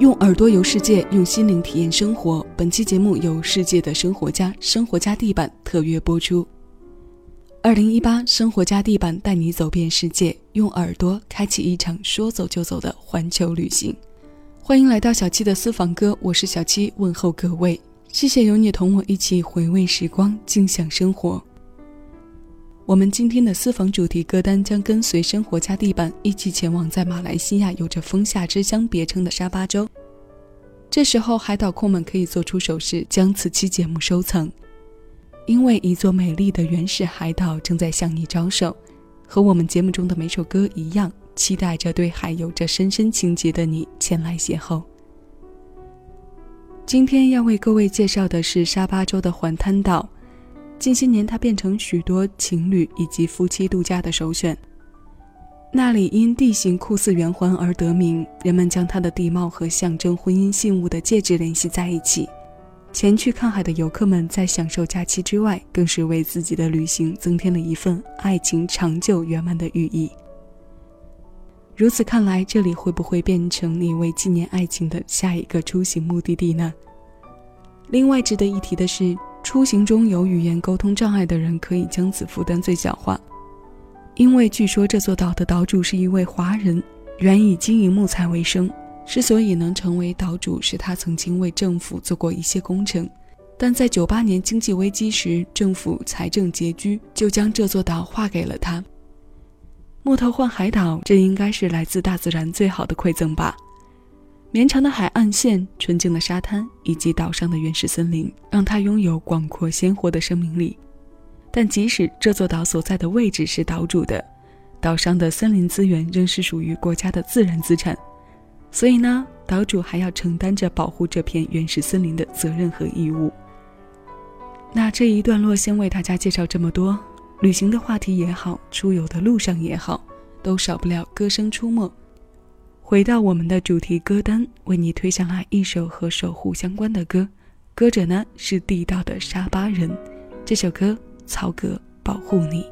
用耳朵游世界，用心灵体验生活。本期节目由世界的生活家生活家地板特约播出。二零一八生活家地板带你走遍世界，用耳朵开启一场说走就走的环球旅行。欢迎来到小七的私房歌，我是小七，问候各位。谢谢有你同我一起回味时光，静享生活。我们今天的私房主题歌单将跟随生活家地板一起前往在马来西亚有着“风夏之乡”别称的沙巴州。这时候，海岛控们可以做出手势，将此期节目收藏，因为一座美丽的原始海岛正在向你招手。和我们节目中的每首歌一样，期待着对海有着深深情结的你前来邂逅。今天要为各位介绍的是沙巴州的环滩岛。近些年，它变成许多情侣以及夫妻度假的首选。那里因地形酷似圆环而得名，人们将它的地貌和象征婚姻信物的戒指联系在一起。前去看海的游客们在享受假期之外，更是为自己的旅行增添了一份爱情长久圆满的寓意。如此看来，这里会不会变成你为纪念爱情的下一个出行目的地呢？另外值得一提的是。出行中有语言沟通障碍的人可以将此负担最小化，因为据说这座岛的岛主是一位华人，原以经营木材为生。之所以能成为岛主，是他曾经为政府做过一些工程，但在九八年经济危机时，政府财政拮据，就将这座岛划给了他。木头换海岛，这应该是来自大自然最好的馈赠吧。绵长的海岸线、纯净的沙滩以及岛上的原始森林，让它拥有广阔鲜活的生命力。但即使这座岛所在的位置是岛主的，岛上的森林资源仍是属于国家的自然资产，所以呢，岛主还要承担着保护这片原始森林的责任和义务。那这一段落先为大家介绍这么多，旅行的话题也好，出游的路上也好，都少不了歌声出没。回到我们的主题歌单，为你推上来一首和守护相关的歌，歌者呢是地道的沙巴人。这首歌《曹格保护你》。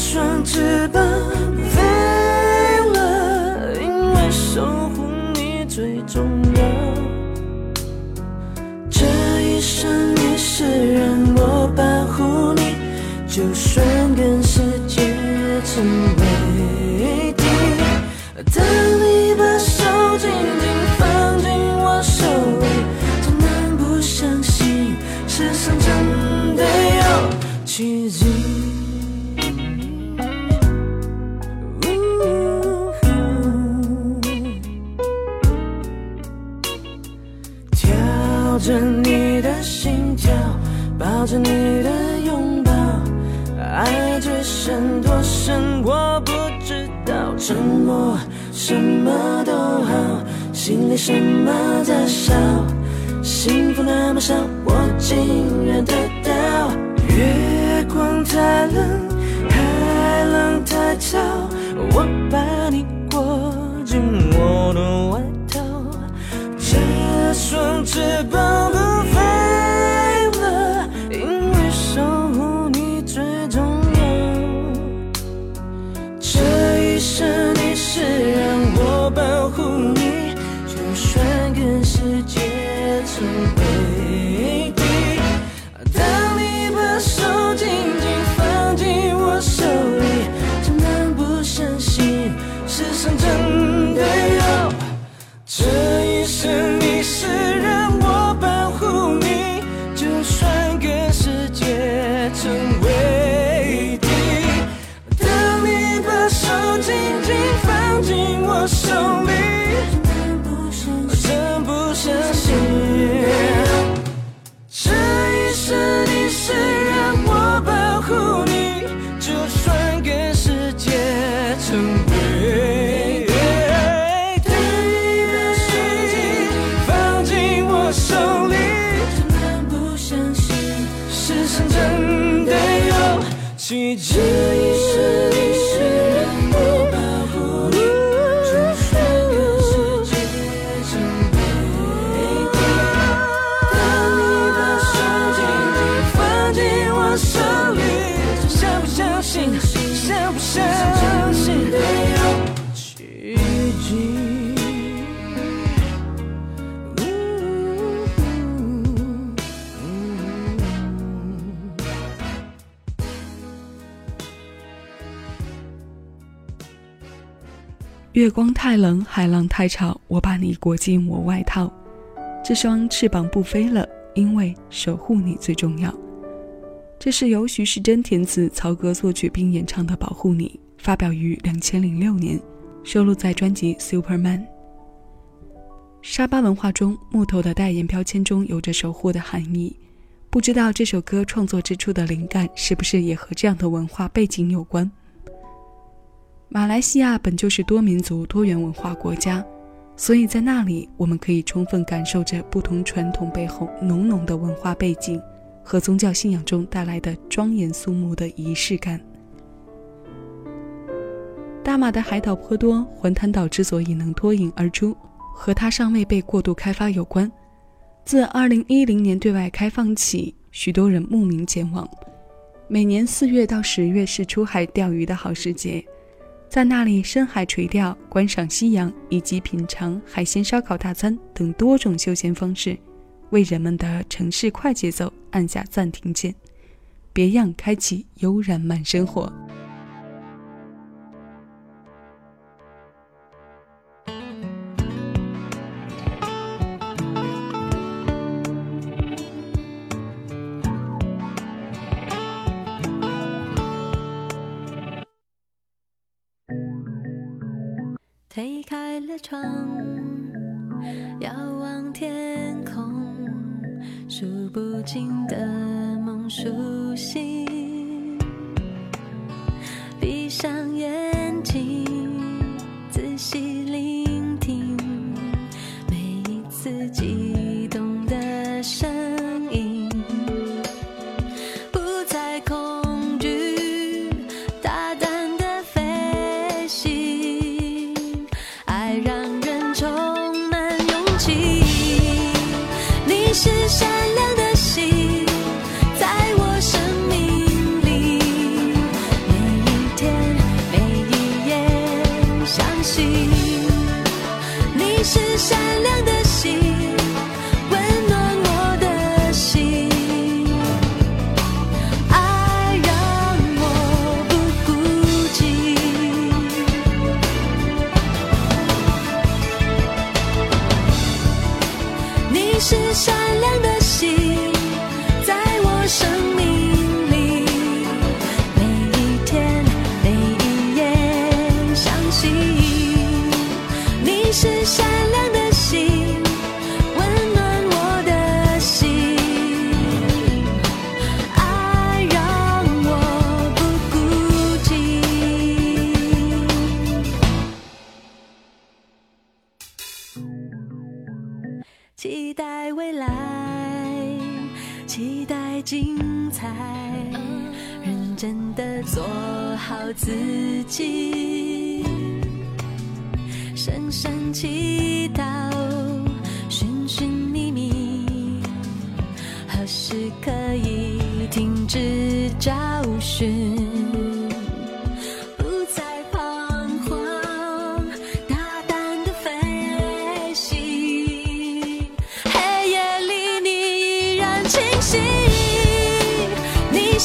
双翅膀飞了，因为守护你最重要。这一生一世，让我保护你，就算跟世界成为敌。当你。沉默，什么都好，心里什么在烧？幸福那么少，我竟然得到。月光太冷，海浪太吵，我把你裹进我的外套。这双翅膀。月光太冷，海浪太吵，我把你裹进我外套。这双翅膀不飞了，因为守护你最重要。这是由徐世珍填词、曹格作曲并演唱的《保护你》，发表于两千零六年，收录在专辑《Superman》。沙巴文化中，木头的代言标签中有着守护的含义。不知道这首歌创作之初的灵感是不是也和这样的文化背景有关？马来西亚本就是多民族多元文化国家，所以在那里我们可以充分感受着不同传统背后浓浓的文化背景和宗教信仰中带来的庄严肃穆的仪式感。大马的海岛颇多，环滩岛之所以能脱颖而出，和它尚未被过度开发有关。自2010年对外开放起，许多人慕名前往。每年四月到十月是出海钓鱼的好时节。在那里，深海垂钓、观赏夕阳以及品尝海鲜烧烤大餐等多种休闲方式，为人们的城市快节奏按下暂停键，别样开启悠然慢生活。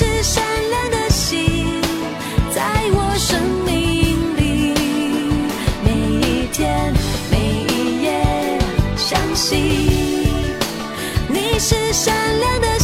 是善良的心，在我生命里，每一天每一夜，相信你是善良的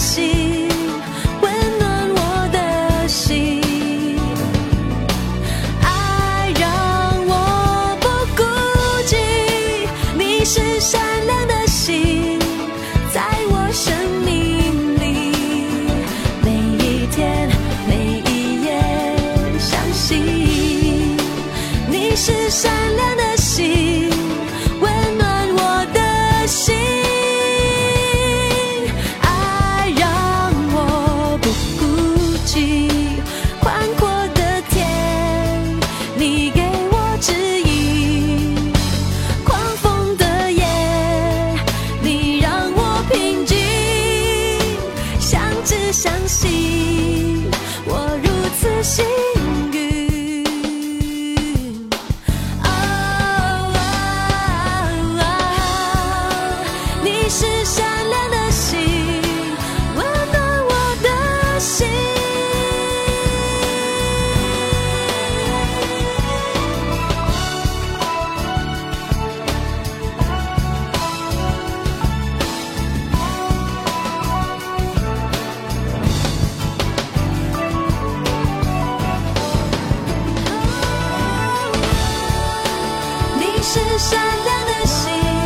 是善良的心。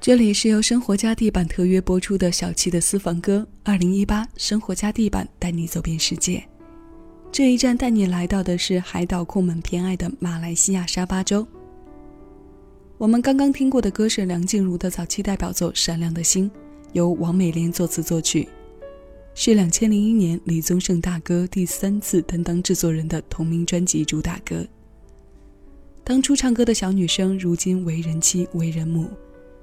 这里是由生活家地板特约播出的小七的私房歌，二零一八生活家地板带你走遍世界。这一站带你来到的是海岛控们偏爱的马来西亚沙巴州。我们刚刚听过的歌是梁静茹的早期代表作《闪亮的心》，由王美莲作词作曲，是两千零一年李宗盛大哥第三次担当制作人的同名专辑主打歌。当初唱歌的小女生，如今为人妻、为人母。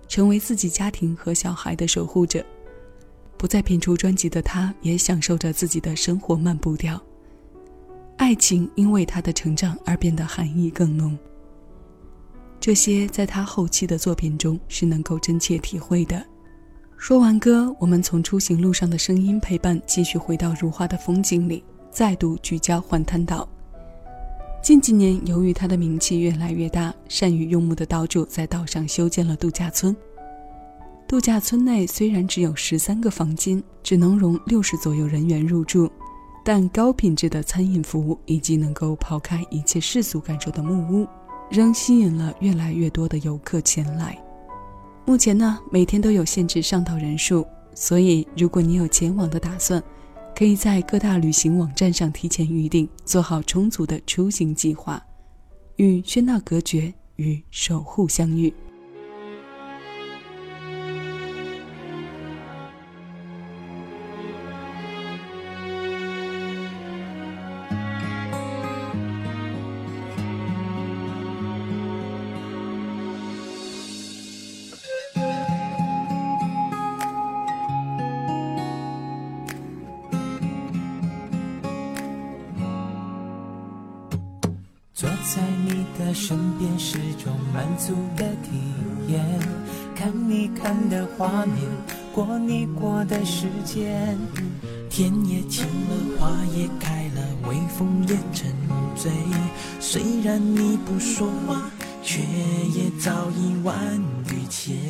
成为自己家庭和小孩的守护者，不再品出专辑的他，也享受着自己的生活慢步调。爱情因为他的成长而变得含义更浓。这些在他后期的作品中是能够真切体会的。说完歌，我们从出行路上的声音陪伴，继续回到如花的风景里，再度聚焦环滩岛。近几年，由于他的名气越来越大，善于用木的岛主在岛上修建了度假村。度假村内虽然只有十三个房间，只能容六十左右人员入住，但高品质的餐饮服务以及能够抛开一切世俗感受的木屋，仍吸引了越来越多的游客前来。目前呢，每天都有限制上岛人数，所以如果你有前往的打算，可以在各大旅行网站上提前预定，做好充足的出行计划，与喧闹隔绝，与守护相遇。的身边是种满足的体验，看你看的画面，过你过的时间。天也晴了，花也开了，微风也沉醉。虽然你不说话，却也早已万语千言。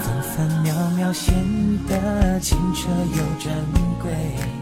分分秒秒显得清澈又珍贵。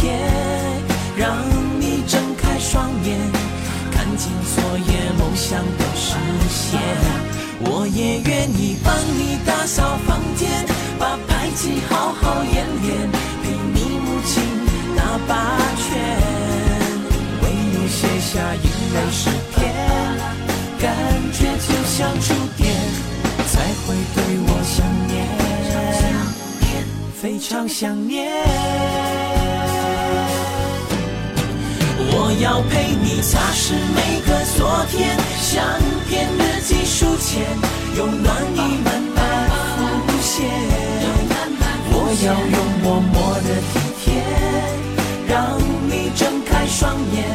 体贴，让你睁开双眼，看尽昨夜梦想都实现。我也愿意帮你打扫房间，把排气好好演练，陪你母亲打八圈，为你写下英美诗篇，感觉就像触电，才会对我想念，非常想念。要陪你擦拭每个昨天，相片日记书签，用暖意慢慢浮现。我要用默默的体贴，让你睁开双眼，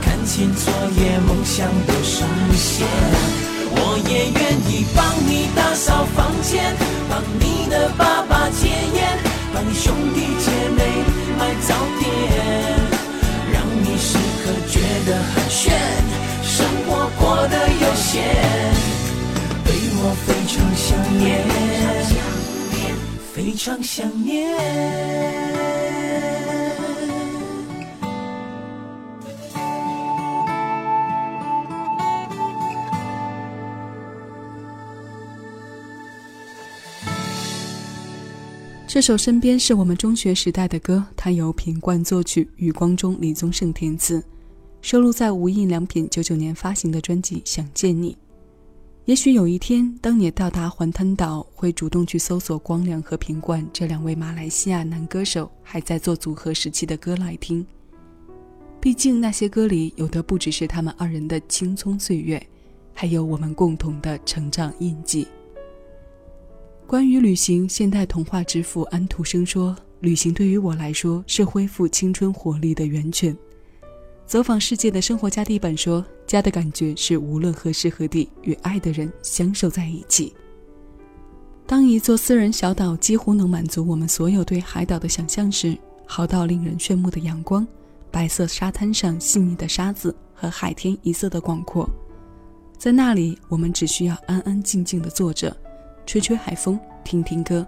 看清昨夜梦想都实现。我也愿意帮你打扫房间，帮你的爸爸戒烟，帮你兄弟姐妹买早点。可觉得很炫，生活过得悠闲，对我非常想念，非常想念。这首《身边》是我们中学时代的歌，它由品冠作曲，余光中、李宗盛填词，收录在无印良品九九年发行的专辑《想见你》。也许有一天，当你到达环滩岛，会主动去搜索光良和品冠这两位马来西亚男歌手还在做组合时期的歌来听。毕竟那些歌里有的不只是他们二人的青葱岁月，还有我们共同的成长印记。关于旅行，现代童话之父安徒生说：“旅行对于我来说是恢复青春活力的源泉。”走访世界的生活家地本说：“家的感觉是无论何时何地与爱的人相守在一起。”当一座私人小岛几乎能满足我们所有对海岛的想象时，好到令人炫目的阳光、白色沙滩上细腻的沙子和海天一色的广阔，在那里我们只需要安安静静地坐着。吹吹海风，听听歌，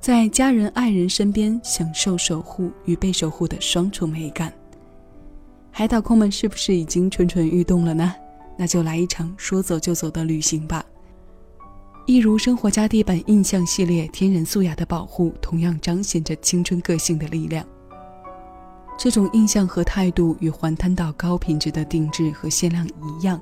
在家人爱人身边享受守护与被守护的双重美感。海岛控们是不是已经蠢蠢欲动了呢？那就来一场说走就走的旅行吧。一如生活家地板印象系列，天然素雅的保护同样彰显着青春个性的力量。这种印象和态度与环滩岛高品质的定制和限量一样，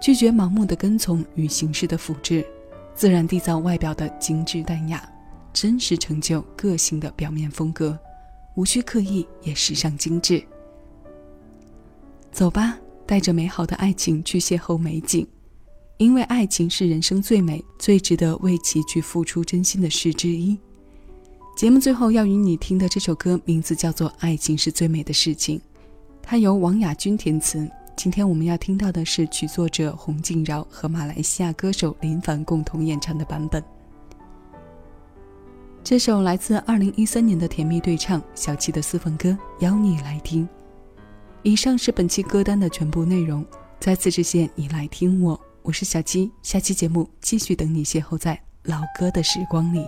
拒绝盲目的跟从与形式的复制。自然缔造外表的精致淡雅，真实成就个性的表面风格，无需刻意也时尚精致。走吧，带着美好的爱情去邂逅美景，因为爱情是人生最美、最值得为其去付出真心的事之一。节目最后要与你听的这首歌名字叫做《爱情是最美的事情》，它由王雅君填词。今天我们要听到的是曲作者洪敬饶和马来西亚歌手林凡共同演唱的版本。这首来自2013年的甜蜜对唱，小七的私房歌，邀你来听。以上是本期歌单的全部内容。再次致谢你来听我，我是小七，下期节目继续等你邂逅在老歌的时光里。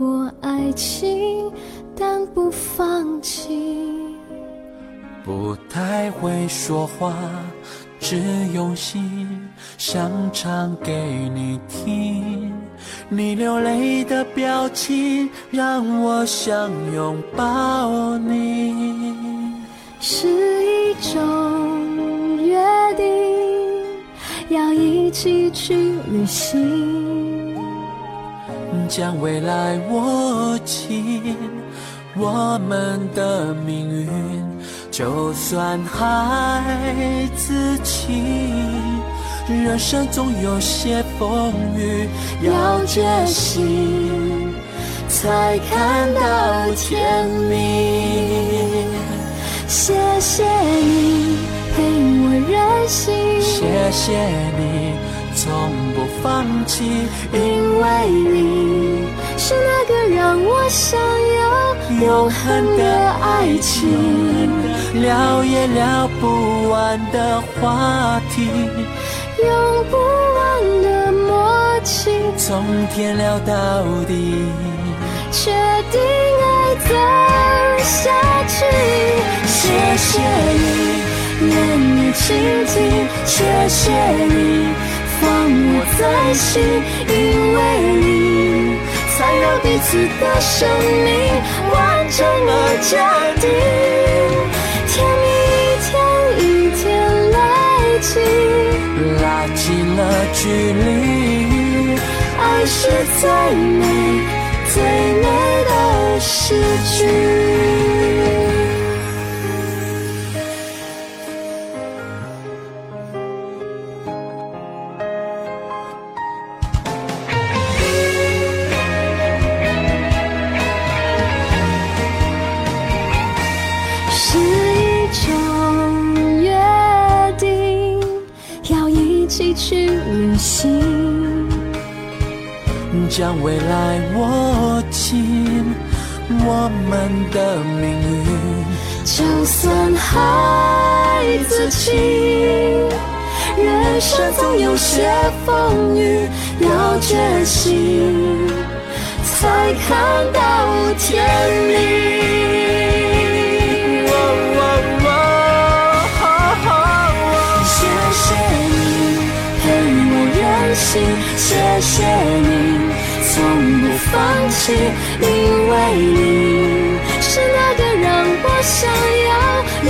过爱情，但不放弃。不太会说话，只用心想唱给你听。你流泪的表情，让我想拥抱你。是一种约定，要一起去旅行，将未来握紧我们的命运，就算孩子气，人生总有些风雨要决心，才看到天明。谢谢你陪我任性，谢谢你从不放弃，因为你是那个让我想要永恒的爱情，聊也聊不完的话题，用不完的默契，从天聊到地，确定爱走下去。谢谢你，愿你倾听，谢谢你放我在心，因为你才让彼此的生命完整而坚定。甜蜜一天一天累积，拉近了距离，爱是最美最美的诗句。将未来握紧我们的命运。就算孩子气，人生总有些风雨要决心，才看到天明。放弃，因为你是那个让我想要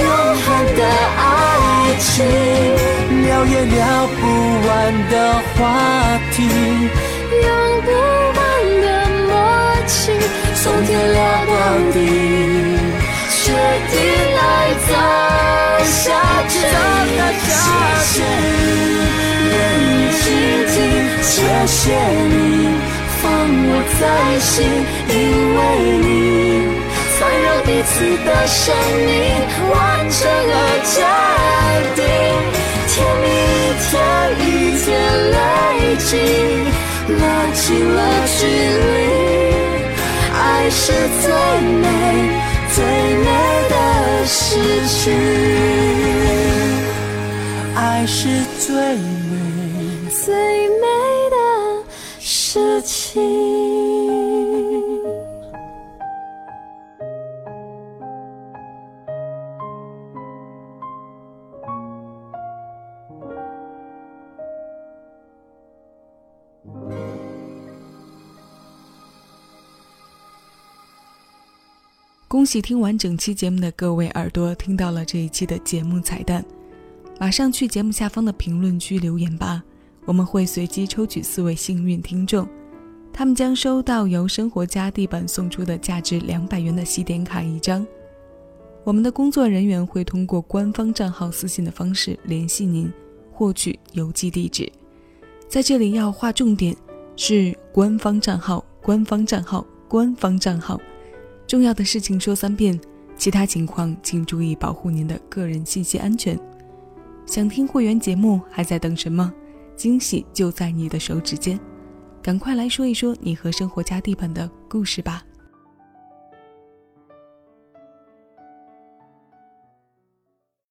永恒的爱情，聊也聊不完的话题，用不完的默契，从天聊到地，决定来走下去。谢谢你，愿意倾听，谢谢你放我在心，因为你才让彼此的生命完整而坚定。甜蜜一天一天累积，拉近了距离，爱是最美最美的失去。爱是最美。最恭喜听完整期节目的各位耳朵听到了这一期的节目彩蛋，马上去节目下方的评论区留言吧，我们会随机抽取四位幸运听众，他们将收到由生活家地板送出的价值两百元的喜点卡一张。我们的工作人员会通过官方账号私信的方式联系您，获取邮寄地址。在这里要划重点，是官方账号，官方账号，官方账号。重要的事情说三遍，其他情况请注意保护您的个人信息安全。想听会员节目，还在等什么？惊喜就在你的手指间，赶快来说一说你和生活家地板的故事吧。